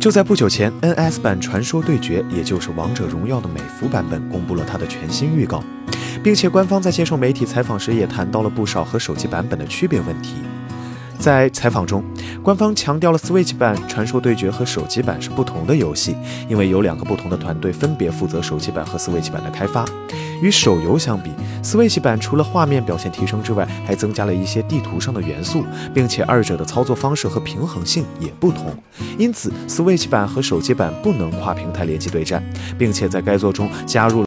就在不久前，NS 版《传说对决》，也就是《王者荣耀》的美服版本，公布了它的全新预告，并且官方在接受媒体采访时也谈到了不少和手机版本的区别问题。在采访中，官方强调了 Switch 版《传说对决》和手机版是不同的游戏，因为有两个不同的团队分别负责手机版和 Switch 版的开发。与手游相比，Switch 版除了画面表现提升之外，还增加了一些地图上的元素，并且二者的操作方式和平衡性也不同。因此，Switch 版和手机版不能跨平台联机对战，并且在该作中加入了。